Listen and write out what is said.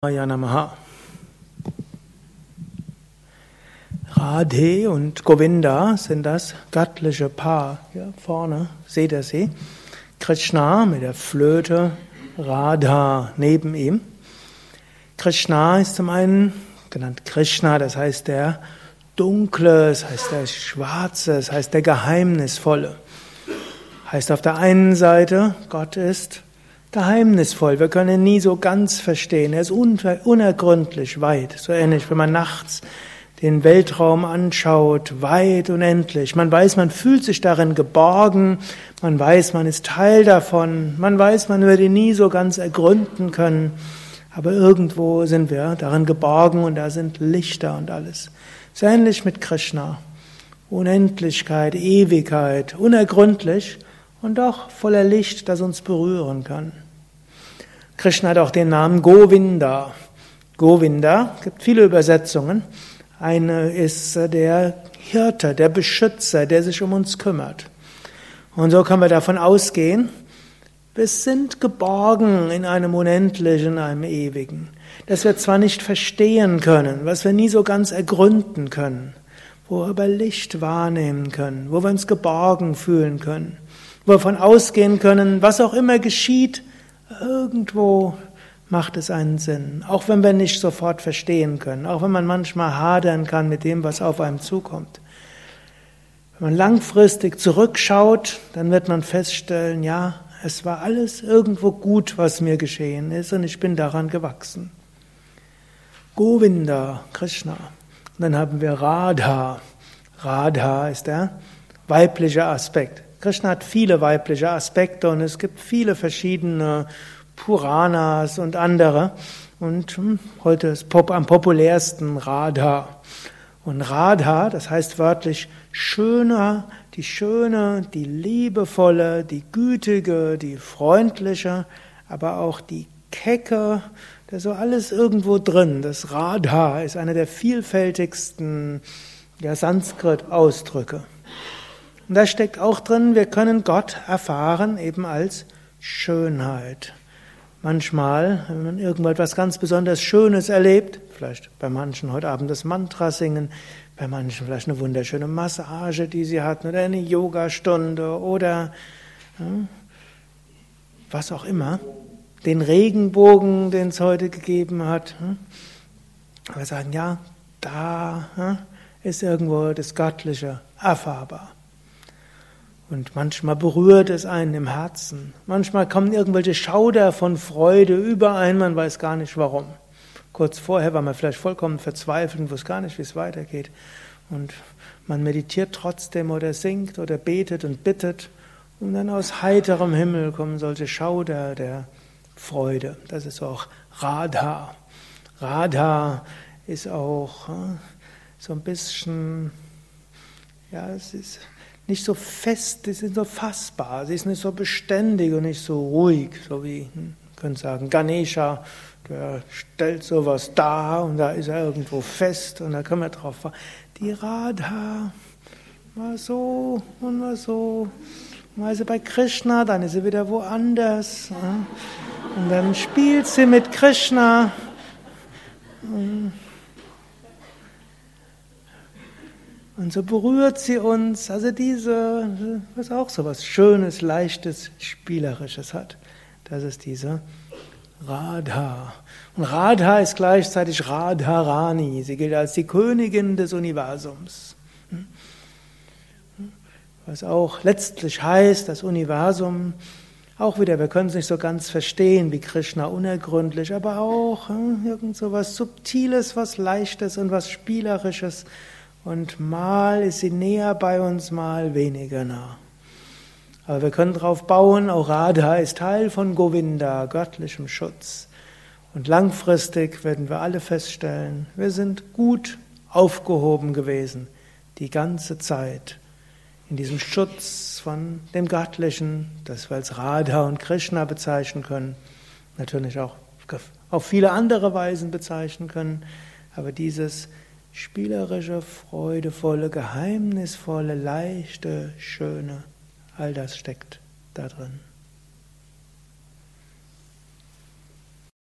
Namaha. Radhe und Govinda sind das göttliche Paar. Hier vorne seht ihr sie. Krishna mit der Flöte, Radha neben ihm. Krishna ist zum einen genannt Krishna, das heißt der Dunkle, das heißt der Schwarze, das heißt der Geheimnisvolle. Heißt auf der einen Seite, Gott ist geheimnisvoll. Wir können ihn nie so ganz verstehen. Er ist unergründlich weit. So ähnlich, wenn man nachts den Weltraum anschaut, weit unendlich. Man weiß, man fühlt sich darin geborgen. Man weiß, man ist Teil davon. Man weiß, man würde ihn nie so ganz ergründen können. Aber irgendwo sind wir darin geborgen und da sind Lichter und alles. So ähnlich mit Krishna. Unendlichkeit, Ewigkeit, unergründlich und doch voller Licht, das uns berühren kann. Krishna hat auch den Namen Govinda. Govinda, gibt viele Übersetzungen. Eine ist der Hirte, der Beschützer, der sich um uns kümmert. Und so können wir davon ausgehen, wir sind geborgen in einem Unendlichen, in einem Ewigen. Das wir zwar nicht verstehen können, was wir nie so ganz ergründen können, wo wir aber Licht wahrnehmen können, wo wir uns geborgen fühlen können wo wir davon ausgehen können, was auch immer geschieht, irgendwo macht es einen Sinn. Auch wenn wir nicht sofort verstehen können, auch wenn man manchmal hadern kann mit dem, was auf einem zukommt. Wenn man langfristig zurückschaut, dann wird man feststellen, ja, es war alles irgendwo gut, was mir geschehen ist und ich bin daran gewachsen. Govinda, Krishna. Und dann haben wir Radha. Radha ist der weibliche Aspekt. Krishna hat viele weibliche Aspekte und es gibt viele verschiedene Puranas und andere. Und hm, heute ist am populärsten Radha. Und Radha, das heißt wörtlich schöner, die schöne, die liebevolle, die gütige, die freundliche, aber auch die kecke, da ist so alles irgendwo drin. Das Radha ist einer der vielfältigsten ja, Sanskrit-Ausdrücke. Und da steckt auch drin, wir können Gott erfahren eben als Schönheit. Manchmal, wenn man irgendetwas ganz besonders Schönes erlebt, vielleicht bei manchen heute Abend das Mantra singen, bei manchen vielleicht eine wunderschöne Massage, die sie hatten, oder eine Yogastunde oder ja, was auch immer, den Regenbogen, den es heute gegeben hat. Wir sagen, ja, da ist irgendwo das Göttliche erfahrbar. Und manchmal berührt es einen im Herzen. Manchmal kommen irgendwelche Schauder von Freude über einen, man weiß gar nicht warum. Kurz vorher war man vielleicht vollkommen verzweifelt und wusste gar nicht, wie es weitergeht. Und man meditiert trotzdem oder singt oder betet und bittet. Und dann aus heiterem Himmel kommen solche Schauder der Freude. Das ist auch Radha. Radha ist auch äh, so ein bisschen, ja, es ist nicht so fest, sie sind so fassbar, sie ist nicht so beständig und nicht so ruhig, so wie, hm, können sagen, Ganesha, der stellt sowas dar und da ist er irgendwo fest und da können wir drauf fahren. Die Radha war so und war so. Mal ist sie bei Krishna, dann ist sie wieder woanders. Und dann spielt sie mit Krishna. Und so berührt sie uns. Also diese, was auch so was Schönes, Leichtes, Spielerisches hat. Das ist diese Radha. Und Radha ist gleichzeitig Radharani. Sie gilt als die Königin des Universums. Was auch letztlich heißt, das Universum, auch wieder, wir können es nicht so ganz verstehen, wie Krishna unergründlich, aber auch hm, irgend so was Subtiles, was Leichtes und was Spielerisches und mal ist sie näher bei uns, mal weniger nah. Aber wir können darauf bauen, auch Radha ist Teil von Govinda, göttlichem Schutz. Und langfristig werden wir alle feststellen, wir sind gut aufgehoben gewesen, die ganze Zeit, in diesem Schutz von dem Göttlichen, das wir als Radha und Krishna bezeichnen können, natürlich auch auf viele andere Weisen bezeichnen können, aber dieses spielerische, freudevolle, geheimnisvolle, leichte, schöne, all das steckt da drin.